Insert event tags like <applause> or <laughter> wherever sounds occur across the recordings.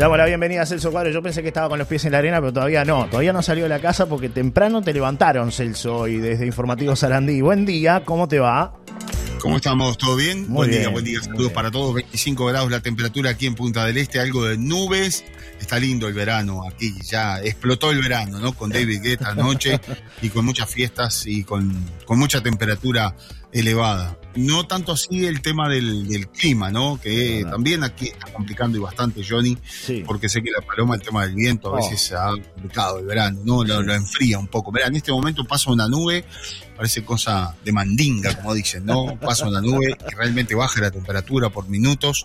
Damos la bienvenida a Celso Cuadro. Yo pensé que estaba con los pies en la arena, pero todavía no. Todavía no salió de la casa porque temprano te levantaron, Celso, y desde Informativo Sarandí. Buen día, ¿cómo te va? ¿Cómo estamos? ¿Todo bien? Muy buen bien, día, buen día. Saludos para todos. 25 grados la temperatura aquí en Punta del Este, algo de nubes. Está lindo el verano aquí, ya explotó el verano, ¿no? Con David Guetta anoche <laughs> y con muchas fiestas y con, con mucha temperatura elevada. No tanto así el tema del, del clima, ¿no? Que No, no. también aquí está complicando y bastante, Johnny, Sí. porque sé que la paloma, el tema del viento, a Oh. veces se ha complicado el verano, ¿no? Lo, lo enfría un poco. Verá, en este momento pasa una nube, parece cosa de mandinga, como dicen, ¿no? Pasa una nube y realmente baja la temperatura por minutos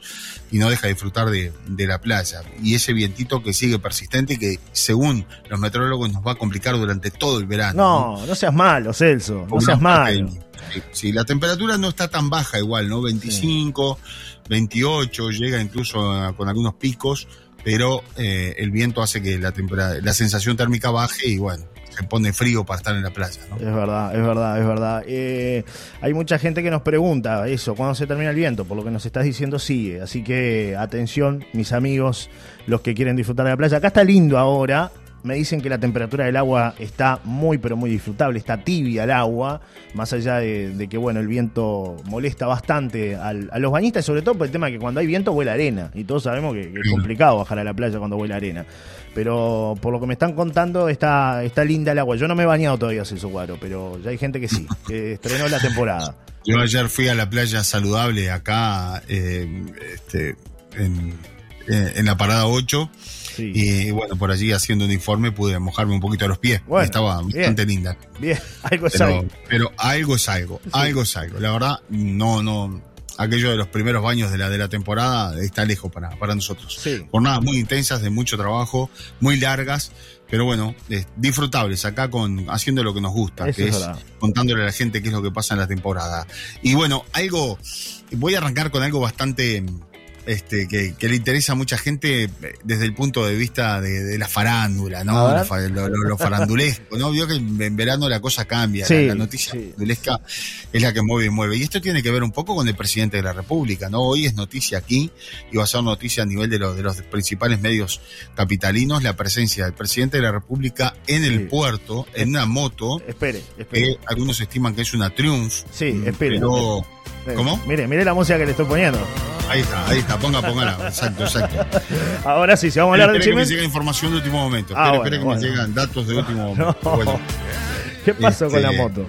y no deja de disfrutar de, de la playa. Y ese vientito que sigue persistente y que, según los meteorólogos, nos va a complicar durante todo el verano. No, no seas malo, Celso. No seas malo. Sí, sí, la temperatura no está tan baja igual, ¿no? 25, 28, llega incluso a- con algunos picos, pero eh, el viento hace que la, la sensación térmica baje y bueno, se pone frío para estar en la playa, ¿no? Es verdad, es verdad, es verdad. Eh, hay mucha gente que nos pregunta eso, ¿cuándo se termina el viento? Por lo que nos estás diciendo sigue. Así que atención, mis amigos, los que quieren disfrutar de la playa. Acá está lindo ahora. Me dicen que la temperatura del agua está muy, pero muy disfrutable. Está tibia el agua, más allá de, de que, bueno, el viento molesta bastante al- a los bañistas, sobre todo por el tema de que cuando hay viento vuela arena. Y todos sabemos que, que es complicado bajar a la playa cuando vuela arena. Pero por lo que me están contando, está, está linda el agua. Yo no me he bañado todavía, Celso Cuadro, pero ya hay gente que sí, que <laughs> estrenó la temporada. Yo ayer fui a la playa saludable acá eh, este, en, eh, en la parada 8 Sí. y bueno, por allí haciendo un informe pude mojarme un poquito los pies. Bueno, estaba bien. bastante linda. Bien, <laughs> algo es Pero, algo. pero algo es algo, algo es algo. La verdad, no, no. Aquello de los primeros baños de la, de la temporada está lejos para, para nosotros. Sí. Jornadas muy intensas, de mucho trabajo, muy largas, pero bueno, disfrutables acá con haciendo lo que nos gusta, Eso que es es verdad. contándole a la gente qué es lo que pasa en la temporada. Y bueno, algo, voy a arrancar con algo bastante este, que, que le interesa a mucha gente eh, desde el punto de vista de, de la farándula, ¿no? lo, lo- lo farandulesco, ¿no? Vio que en verano la cosa cambia, Sí, la, la noticia sí. farandulesca es la que mueve y mueve. Y esto tiene que ver un poco con el presidente de la República, ¿no? Hoy es noticia aquí y va a ser noticia a nivel de, los de los principales medios capitalinos la presencia del presidente de la República en el Sí. puerto, en una moto, Espere, espere. que algunos estiman que es una Triumph. Sí, mm, espere. Pero ¿cómo? Mire, mire la música que le estoy poniendo. ahí está, ahí está, ponga, póngala. Exacto, exacto. <laughs> Ahora sí, si vamos a hablar del Espere que me chisme. llega información de último momento. Ah, Espere, bueno, espere que bueno. me llegan datos de último <laughs> No. momento. Bueno, ¿Qué pasó con la Este, moto?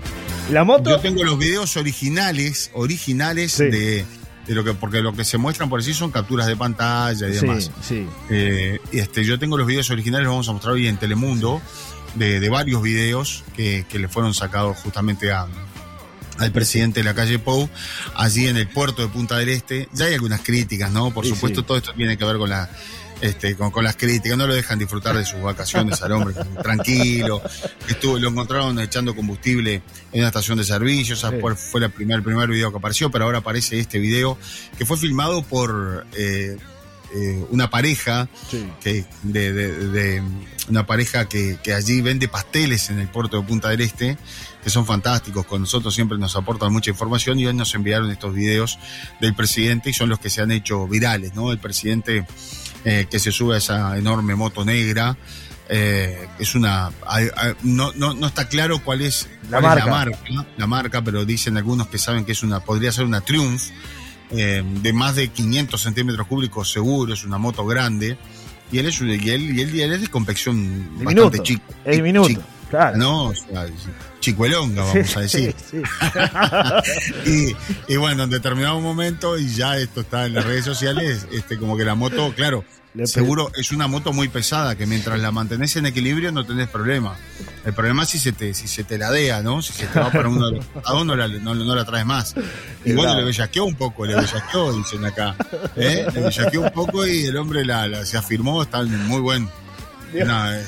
La moto. yo tengo los videos originales, originales Sí. de, de lo que, porque lo que se muestran por sí son capturas de pantalla y Sí, demás. sí. Eh, este, yo tengo los videos originales, los vamos a mostrar hoy en Telemundo, de, de varios videos que, que le fueron sacados justamente a, al presidente de la calle Pou, allí en el puerto de Punta del Este. Ya hay algunas críticas, ¿no? Por Sí, supuesto, sí. todo esto tiene que ver con la. Este, con, con las críticas, no lo dejan disfrutar de sus vacaciones al hombre, <laughs> tranquilo. Estuvo, lo encontraron echando combustible en una estación de servicio, Sí. fue, fue la primer, el primer video que apareció, pero ahora aparece este video que fue filmado por eh, eh, una pareja sí. que de, de- de una pareja que, que allí vende pasteles en el puerto de Punta del Este, que son fantásticos, con nosotros siempre nos aportan mucha información y hoy nos enviaron estos videos del presidente y son los que se han hecho virales, ¿no? El presidente eh, que se sube a esa enorme moto negra. eh, es una no, no, no está claro cuál es La cuál es marca. la marca la marca pero dicen algunos que saben que es una podría ser una Triumph eh, de más de 500 centímetros cúbicos seguro, es una moto grande. Y él es, y él, y él, y él es de complexión bastante chica. Claro. ¿no? O sea, chicuelonga, vamos a decir. Sí, sí. <laughs> Y, y bueno, en determinado momento, y ya esto está en las redes sociales, este, como que la moto, claro, Le seguro es una moto muy pesada, que mientras la mantenés en equilibrio no tenés problema. El problema es si se te, si se te ladea, ¿no? Si se te va para uno a uno la, no, no la traes más. Y bueno, le bellaqueó un poco, le bellaqueó, dicen acá. ¿eh? Le bellaqueó un poco y el hombre la, la- se afirmó, está en muy buen. Dios. eh,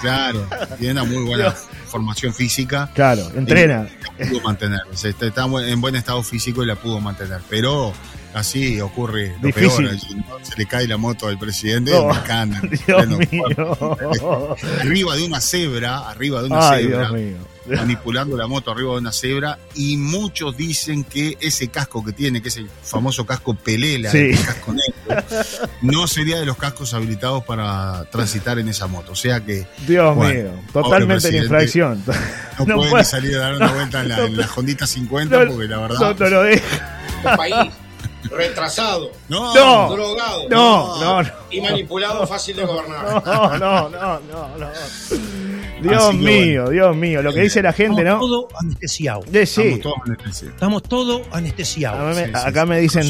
claro, tiene una muy buena formación física Claro, entrena. la pudo mantener. Está está en buen estado físico y la pudo mantener. Pero así ocurre lo Difícil. peor. allí, ¿no? Se le cae la moto al presidente No. <laughs> Dios mío. <laughs> arriba de una cebra, arriba de una Ay, cebra. Dios mío. <laughs> manipulando la moto arriba de una cebra y muchos dicen que ese casco que tiene, que es el famoso casco Pelela, Sí. el casco negro, no sería de los cascos habilitados para transitar en esa moto. O sea que Dios Bueno, mío, totalmente en infracción. no, <laughs> No pueden puede- salir a dar una vuelta en la, en la Honda 50 porque la verdad... No, lo deja. Este país retrasado, No, No. drogado No, no, no. y manipulado fácil de gobernar. No, no, no, no, no. Dios Así mío, Dios mío, lo que dice la gente, Estamos ¿no? todos anestesiados. De sí. Estamos todos anestesiados. Estamos todos A anestesiados. Sí, acá sí. me dicen,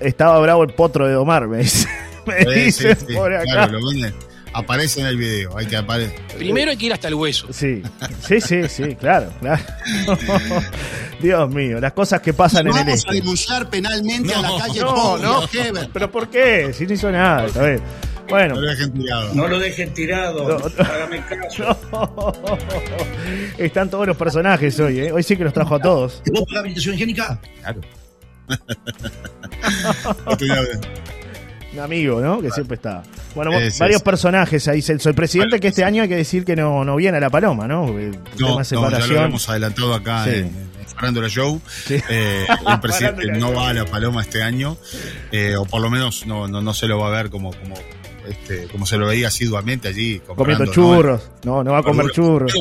estaba bravo el potro de Domar, me dicen. <laughs> Me dicen sí, por acá. claro, lo venden. Aparece en el video, hay que aparecer. Primero hay que ir hasta el hueso. Sí, sí, sí, sí, claro, claro. <laughs> Dios mío, las cosas que pasan en el Vamos a este. denunciar penalmente a la calle No, no. ¿Pero por qué? Si no hizo nada, vez. Bueno, No lo dejen tirado. No lo dejen tirado, No, no. hágame caso. <laughs> están todos los personajes hoy, ¿eh? Hoy sí que los trajo a todos. ¿Y ¿Vos pagás habilitación higiénica? Hablando. <laughs> Un amigo, ¿no? Que siempre está. Bueno, Sí, sí, varios personajes ahí, Celso. El presidente que este año hay que decir que no, no viene a la paloma, ¿no? El No, no, ya lo habíamos adelantado acá Sí. en, en Farándula Show. Sí. Eh, el presidente Farándula no va a la Paloma este año, eh, o por lo menos no, no, no se lo va a ver como, como, este, como se lo veía asiduamente allí. comiendo churros. No, no va a comer churros.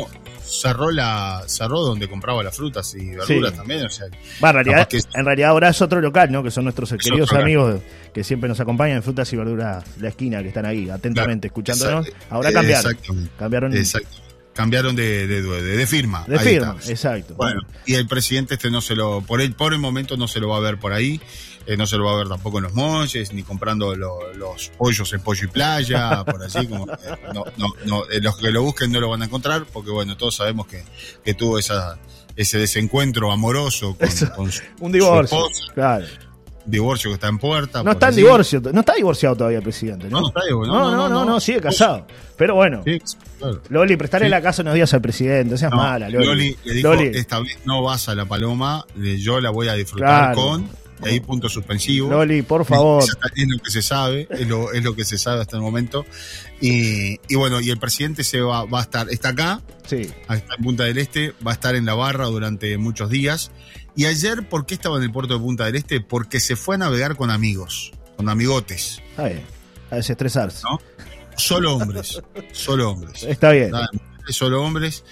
Cerró, la, cerró donde compraba las frutas y verduras Sí. también. O sea, Va, en realidad, que en realidad ahora es otro local, ¿no? Que son nuestros Es queridos local. amigos que siempre nos acompañan en Frutas y Verduras La Esquina, que están ahí atentamente Claro, escuchándonos. exacto. Ahora cambiaron. Exactamente. Cambiaron exacto. Cambiaron de, de, de, de firma. de Ahí firma, está. exacto. Bueno, y el presidente este no se lo, por el, por el momento no se lo va a ver por ahí, eh, no se lo va a ver tampoco en los monches, ni comprando lo- los pollos en pollo y playa, por allí, como, eh, no, no, no, eh, los que lo busquen no lo van a encontrar, porque bueno, todos sabemos que, que tuvo esa, ese desencuentro amoroso con, Eso, con su, Un divorcio. su esposa, Claro. divorcio que está en puerta. No está en divorcio, no está divorciado todavía el presidente, ¿no? No, no está divorciado, No, no, no, no, sigue casado. Pero bueno, Sí, claro. Loli, prestarle Sí. la casa unos días al presidente, seas mala, Loli. Loli le dijo, Loli, esta vez no vas a la paloma, yo la voy a disfrutar Claro. con, y ahí punto suspensivo. Loli, por favor. Es, es lo que se sabe, es lo, es lo que se sabe hasta el momento. Y, y bueno, y el presidente se va, va a estar, está acá, Sí. está en Punta del Este, va a estar en la barra durante muchos días. Y ayer, ¿por qué estaba en el puerto de Punta del Este? Porque se fue a navegar con amigos, con amigotes, bien. A desestresarse. ¿no? Solo hombres, solo hombres. Está bien. Nada, solo hombres,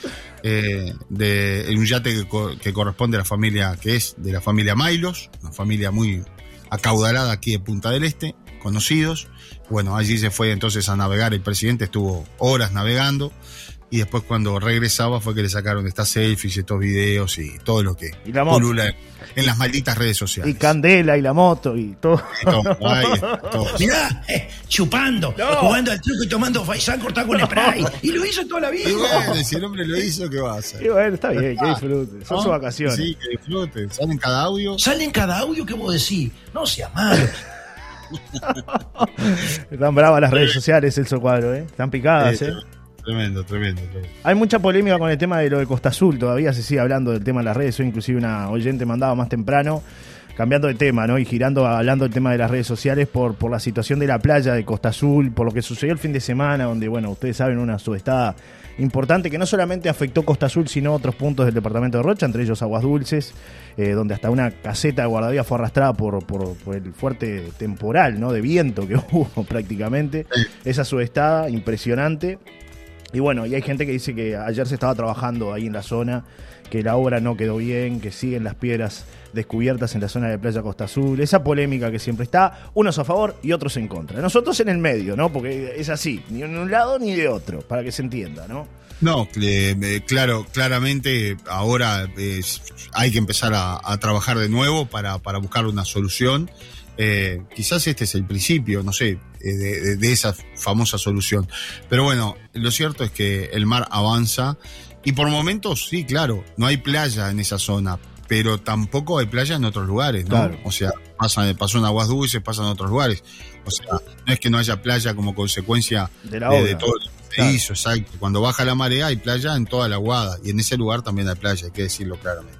eh, de un yate que, que corresponde a la familia, que es de la familia Mailos, una familia muy acaudalada aquí de Punta del Este, conocidos. Bueno, allí se fue entonces a navegar, el presidente estuvo horas navegando y después cuando regresaba fue que le sacaron estas selfies, estos videos y todo lo que Y la moto. pulula en las malditas redes sociales. Y Candela y la moto y todo. Y todo, <laughs> ahí está, todo. Mirá, eh, chupando, jugando al truco y tomando faisán cortado con spray. Y lo hizo toda la vida. Y bueno, si el hombre lo hizo, ¿qué va a hacer? Y bueno, está bien, que disfrute. Son ¿No? sus vacaciones. Sí, que disfruten. Salen cada audio. Sale en cada audio que vos decís. No sea malo. <laughs> Están bravas las redes sociales, Celso Cuadro, ¿eh? Están picadas, ¿eh? Tremendo, tremendo, tremendo. Hay mucha polémica con el tema de lo de Costa Azul, todavía se sigue hablando del tema de las redes, hoy inclusive una oyente mandaba más temprano, cambiando de tema, ¿no? Y girando, hablando del tema de las redes sociales por, por la situación de la playa de Costa Azul, por lo que sucedió el fin de semana, donde, bueno, ustedes saben, una subestada importante que no solamente afectó Costa Azul, sino otros puntos del departamento de Rocha, entre ellos Aguas Dulces, eh, donde hasta una caseta de guardavidas fue arrastrada por, por, por el fuerte temporal, ¿no? De viento que <laughs> hubo prácticamente. Esa subestada impresionante. Y bueno, y hay gente que dice que ayer se estaba trabajando ahí en la zona, que la obra no quedó bien, que siguen las piedras descubiertas en la zona de Playa Costa Azul. Esa polémica que siempre está, unos a favor y otros en contra. Nosotros en el medio, ¿no? Porque es así, ni en un lado ni de otro, para que se entienda, ¿no? No, eh, claro, claramente ahora es- hay que empezar a, a trabajar de nuevo para, para buscar una solución. Eh, quizás este es el principio, no sé, eh, de, esa famosa solución. Pero bueno, lo cierto es que el mar avanza y por momentos, sí, claro, no hay playa en esa zona, pero tampoco hay playa en otros lugares, ¿no? Claro. O sea, pasa, pasó en Aguas Dulces, pasa en otros lugares. O sea, no es que no haya playa como consecuencia De la de, obra. de todo lo que se hizo, exacto. Cuando baja la marea hay playa en toda la Guada y en ese lugar también hay playa, hay que decirlo claramente.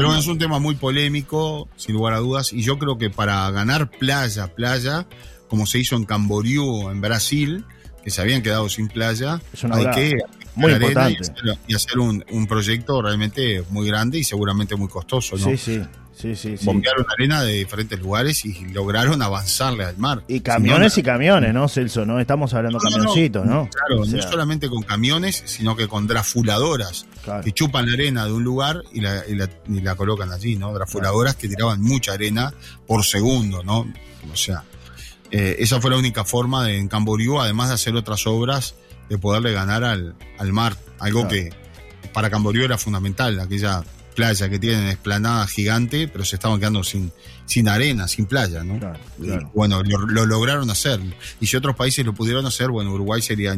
Pero es un tema muy polémico, sin lugar a dudas, y yo creo que para ganar playa, playa, como se hizo en Camboriú, en Brasil, que se habían quedado sin playa, Es una hay que, Muy arena y importante. hacer, y hacer un, un proyecto realmente muy grande y seguramente muy costoso, ¿no? Sí, sí, sí, sí. sí. Bombearon arena de diferentes lugares y lograron avanzarle al mar. Y camiones Si y camiones, ¿no, Celso? No estamos hablando No, no, no. camioncitos, ¿no? Claro, O sea, no solamente con camiones, sino que con drafuladoras claro. que chupan la arena de un lugar y la, y la, y la colocan allí, ¿no? Drafuladoras que tiraban mucha arena por segundo, ¿no? O sea, eh, esa fue la única forma de en Camboriú, además de hacer otras obras, de poderle ganar al, al mar. Algo que para Camboriú era fundamental, aquella playa que tienen esplanada gigante, pero se estaban quedando sin, sin arena, sin playa, ¿no? Claro, Y, claro. bueno, lo, lo lograron hacer. Y si otros países lo pudieron hacer, bueno, Uruguay sería,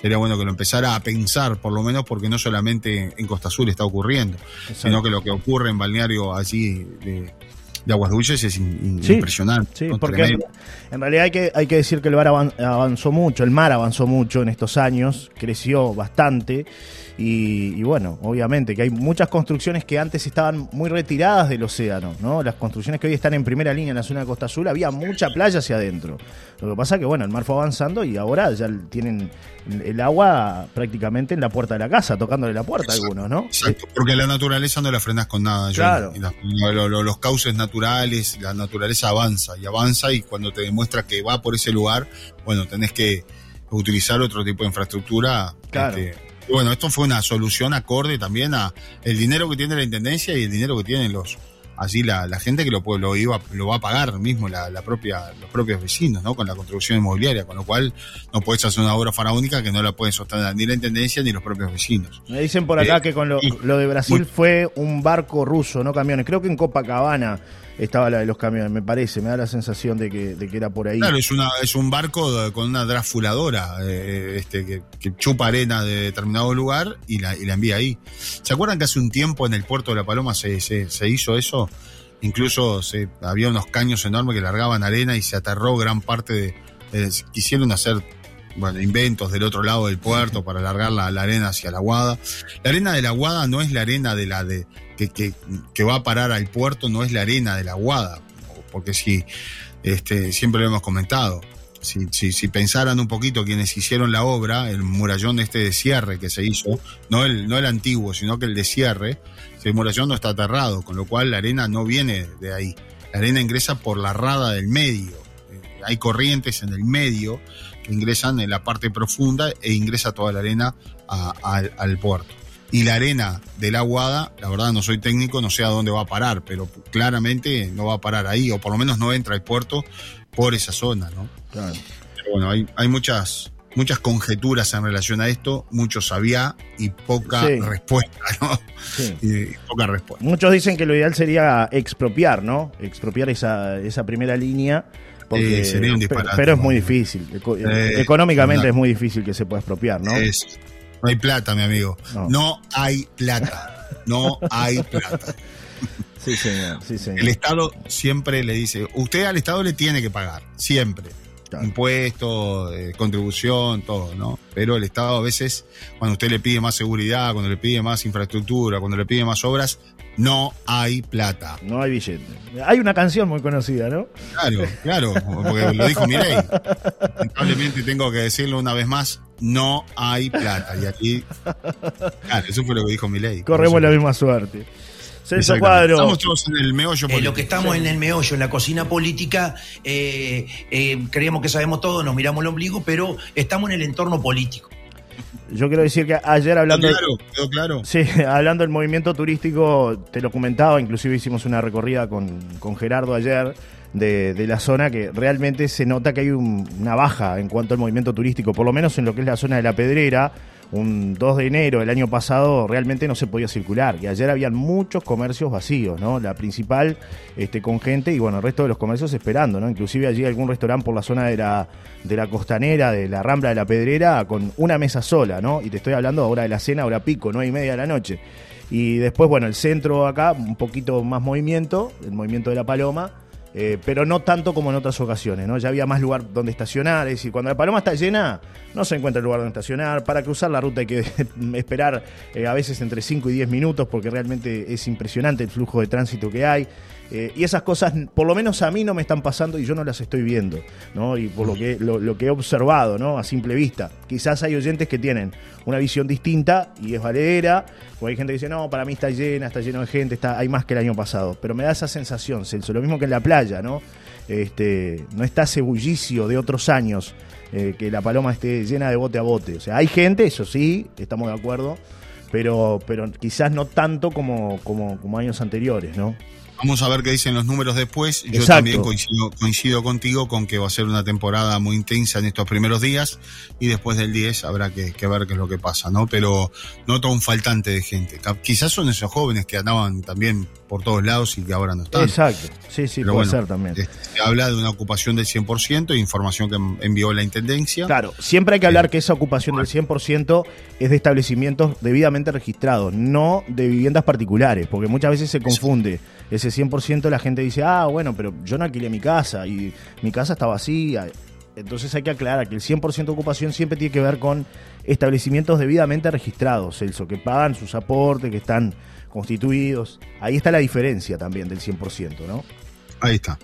sería bueno que lo empezara a pensar, por lo menos porque no solamente en Costa Azul está ocurriendo, sino que lo que ocurre en balneario allí de, de Aguas Dulces es in- in- Sí, impresionante. Sí, ¿no? porque en realidad hay que, hay que decir que el bar avan- avanzó mucho, el mar avanzó mucho en estos años, creció bastante y, y bueno, obviamente que hay muchas construcciones que antes estaban muy retiradas del océano, ¿no? Las construcciones que hoy están en primera línea en la zona de Costa Azul, había mucha playa hacia adentro. Lo que pasa que bueno, el mar fue avanzando y ahora ya tienen el agua prácticamente en la puerta de la casa, tocándole la puerta a algunos, ¿no? Exacto, porque la naturaleza no la frenas con nada. Claro. Y la- lo- lo- los cauces naturales, la naturaleza avanza y avanza y cuando te demuestra que va por ese lugar, bueno, tenés que utilizar otro tipo de infraestructura. Claro. este, y bueno, esto fue una solución acorde también a el dinero que tiene la intendencia y el dinero que tienen los allí la, la gente que lo, lo iba lo va a pagar mismo la, la propia los propios vecinos, ¿no? Con la construcción inmobiliaria, con lo cual no puedes hacer una obra faraónica que no la pueden sostener ni la intendencia ni los propios vecinos. Me dicen por acá Eh, que con lo, y- lo de Brasil muy- fue un barco ruso, no camiones. Creo que en Copacabana estaba la de los camiones, me parece, me da la sensación de que, de que era por ahí. Claro, es, una, es un barco con una drafuladora eh, este, que, chupa arena de determinado lugar y la, y la envía ahí. ¿Se acuerdan que hace un tiempo en el puerto de La Paloma se, se, se hizo eso? Incluso se, había unos caños enormes que largaban arena y se aterró gran parte de- quisieron hacer bueno, inventos del otro lado del puerto para largar la, arena hacia la Guada. La arena de la Guada no es la arena de la de que, que, que va a parar al puerto, no es la arena de la Guada, porque si este, siempre lo hemos comentado. Si, si, pensaran un poquito quienes hicieron la obra, el murallón este de cierre que se hizo, no el, no el antiguo, sino que el de cierre, el murallón no está aterrado, con lo cual la arena no viene de ahí. La arena ingresa por la rada del medio. Eh, hay corrientes en el medio ingresan en la parte profunda e ingresa toda la arena a- al- al puerto. Y la arena de la Aguada, la verdad no soy técnico, no sé a dónde va a parar, pero claramente no va a parar ahí, o por lo menos no entra al puerto por esa zona, ¿no? Claro. Pero bueno, hay, hay muchas, muchas conjeturas en relación a esto, mucho sabía y poca Sí. respuesta, <laughs> ¿no? Sí. Y, y poca respuesta. Muchos dicen que lo ideal sería expropiar, ¿no? Expropiar esa, esa primera línea. Porque, Eh, sería un pero, disparate, pero es muy difícil. Eco- Eh, económicamente es muy difícil que se pueda expropiar, ¿no? Es- no hay plata, mi amigo. No. No, hay plata. No hay <laughs> plata. Sí, señor. Sí, señor. El Estado siempre le dice, usted al Estado le tiene que pagar, siempre. Claro. Impuestos, eh, contribución, todo, ¿no? Pero el Estado a veces, cuando usted le pide más seguridad, cuando le pide más infraestructura, cuando le pide más obras, no hay plata. No hay billete. Hay una canción muy conocida, ¿no? Claro, claro, porque lo dijo Milei. Lamentablemente tengo que decirlo una vez más, no hay plata. Y aquí, claro, eso fue lo que dijo Milei. Corremos la misma suerte. Celso. Cuadro. Estamos todos en el meollo En político. lo que estamos en el meollo, en la cocina política, eh, eh, creemos que sabemos todo, nos miramos el ombligo, pero estamos en el entorno político. Yo quiero decir que ayer ¿Quedó hablando... claro? ¿Quedó claro? Sí, <laughs> hablando del movimiento turístico, te lo comentaba, inclusive hicimos una recorrida con, con Gerardo ayer de, de la zona que realmente se nota que hay un- una baja en cuanto al movimiento turístico, por lo menos en lo que es la zona de la Pedrera. Un 2 de enero del año pasado realmente no se podía circular y ayer habían muchos comercios vacíos, ¿no? La principal este, con gente y bueno, el resto de los comercios esperando, ¿no? Inclusive allí algún restaurante por la zona de la, de la costanera, de la Rambla de la Pedrera, con una mesa sola, ¿no? Y te estoy hablando ahora de la cena, hora pico, nueve y media de la noche. Y después, bueno, el centro acá, un poquito más movimiento, el movimiento de la Paloma. Eh, pero no tanto como en otras ocasiones, ¿no? Ya había más lugar donde estacionar, es decir, cuando la paloma está llena, no se encuentra el lugar donde estacionar. Para cruzar la ruta hay que <laughs> esperar eh, a veces entre 5 y 10 minutos porque realmente es impresionante el flujo de tránsito que hay. Eh, y esas cosas, por lo menos a mí no me están pasando y yo no las estoy viendo, ¿no? Y por lo que, lo, que he observado, ¿no? A simple vista. Quizás hay oyentes que tienen una visión distinta y es valedera, o hay gente que dice, no, para mí está llena, está lleno de gente, está, hay más que el año pasado. Pero me da esa sensación, Celso, lo mismo que en la playa, ¿no? Este, no está ese bullicio de otros años, eh, que la paloma esté llena de bote a bote. O sea, hay gente, eso sí, estamos de acuerdo, pero, pero quizás no tanto como, como, como años anteriores, ¿no? Vamos a ver qué dicen los números después. Yo también coincido, coincido contigo con que va a ser una temporada muy intensa en estos primeros días y después del 10 habrá que, que ver qué es lo que pasa, ¿no? Pero noto un faltante de gente. Quizás son esos jóvenes que andaban también por todos lados y que ahora no están. Exacto, sí, sí, Pero puede bueno, ser también. este, Se habla de una ocupación del 100%, información que en- envió la Intendencia. Claro, siempre hay que hablar que esa ocupación del 100% es de establecimientos debidamente registrados, no de viviendas particulares, porque muchas veces se confunde. Ese 100% la gente dice, ah, bueno, pero yo no alquilé mi casa y mi casa está vacía. Entonces hay que aclarar que el 100% de ocupación siempre tiene que ver con establecimientos debidamente registrados, Celso, que pagan sus aportes, que están constituidos. Ahí está la diferencia también del 100%, ¿no? Ahí está.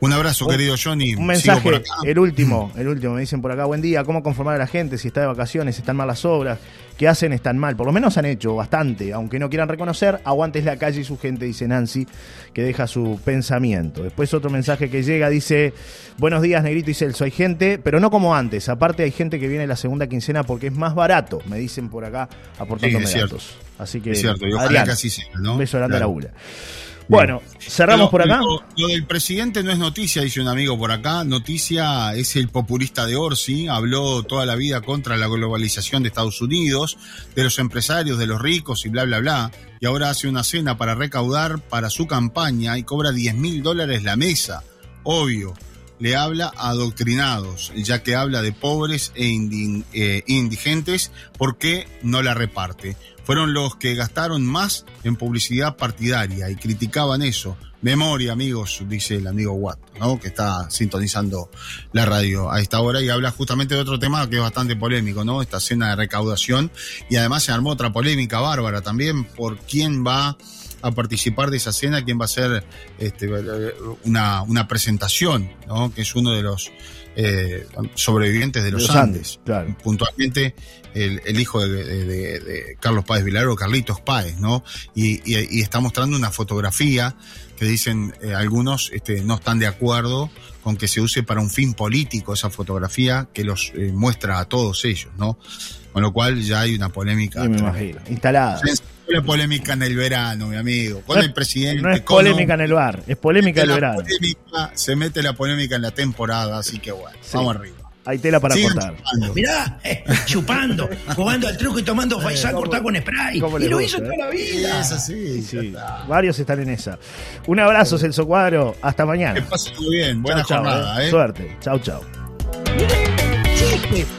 Un abrazo, Un- querido Johnny. Un mensaje, por acá. el último, el último, me dicen por acá, buen día, ¿cómo conformar a la gente si está de vacaciones, están mal las obras? ¿Qué hacen? Están mal. Por lo menos han hecho bastante, aunque no quieran reconocer, aguantes la calle y su gente, dice Nancy, que deja su pensamiento. Después otro mensaje que llega, dice, buenos días, Negrito y Celso, hay gente, pero no como antes, aparte hay gente que viene la segunda quincena porque es más barato, me dicen por acá, aportándome Sí, es cierto. datos. Así que, Es cierto, y ojalá Adrián, que así sea, ¿no? un beso grande Claro. a la ULA. Bueno, cerramos Pero por acá. Lo, lo del presidente no es noticia, dice un amigo por acá. Noticia es el populista de Orsi. Habló toda la vida contra la globalización de Estados Unidos, de los empresarios, de los ricos y bla, bla, bla. Y ahora hace una cena para recaudar para su campaña y cobra 10 mil dólares la mesa. Obvio. Le habla a adoctrinados, ya que habla de pobres e eh, indigentes, ¿por qué no la reparte? fueron los que gastaron más en publicidad partidaria y criticaban eso. Memoria, amigos, dice el amigo Watt, ¿no? que está sintonizando la radio a esta hora y habla justamente de otro tema que es bastante polémico, ¿no? Esta cena de recaudación y además se armó otra polémica bárbara también por quién va a participar de esa cena, quién va a hacer este, una, una presentación, ¿no? que es uno de los eh, sobrevivientes de los, Los Andes, Andes. claro. Puntualmente el, el hijo de, de- de- de Carlos Páez Vilar, Carlitos Páez, ¿no? Y, y- y está mostrando una fotografía que dicen eh, algunos este, no están de acuerdo con que se use para un fin político esa fotografía que los eh, muestra a todos ellos, ¿no? Con lo cual ya hay una polémica. Sí, me imagino. Instalada. La polémica en el verano, mi amigo. Con No es- el presidente. No es con polémica en el bar, es polémica del verano. polémica, se mete la polémica en la temporada, así que bueno, Sí. vamos arriba. Hay tela para Sigan cortar. chupando. Mirá, eh, chupando, jugando al truco y tomando faisán cortado con spray. Y lo gusta, hizo eh? toda la vida. Es así, ya Sí, está. varios están en esa. Un abrazo, Celso Cuadro. Hasta Que mañana. pase muy bien, buena Chau, chau, jornada, eh. ¿eh? Suerte. Chau, chau.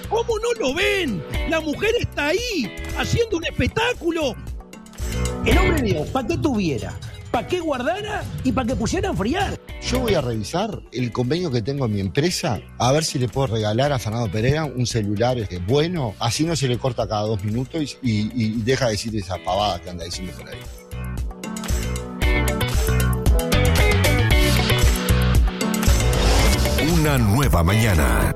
¿Cómo no lo ven? La mujer está ahí, haciendo un espectáculo. El hombre mío, ¿para qué tuviera? ¿Para qué guardara? Y para que pusiera a enfriar. Yo voy a revisar el convenio que tengo en mi empresa, a ver si le puedo regalar a Fernando Pereira un celular este, bueno, así no se le corta cada dos minutos y, y- y deja de decir esa pavada que anda diciendo por ahí. Una nueva mañana.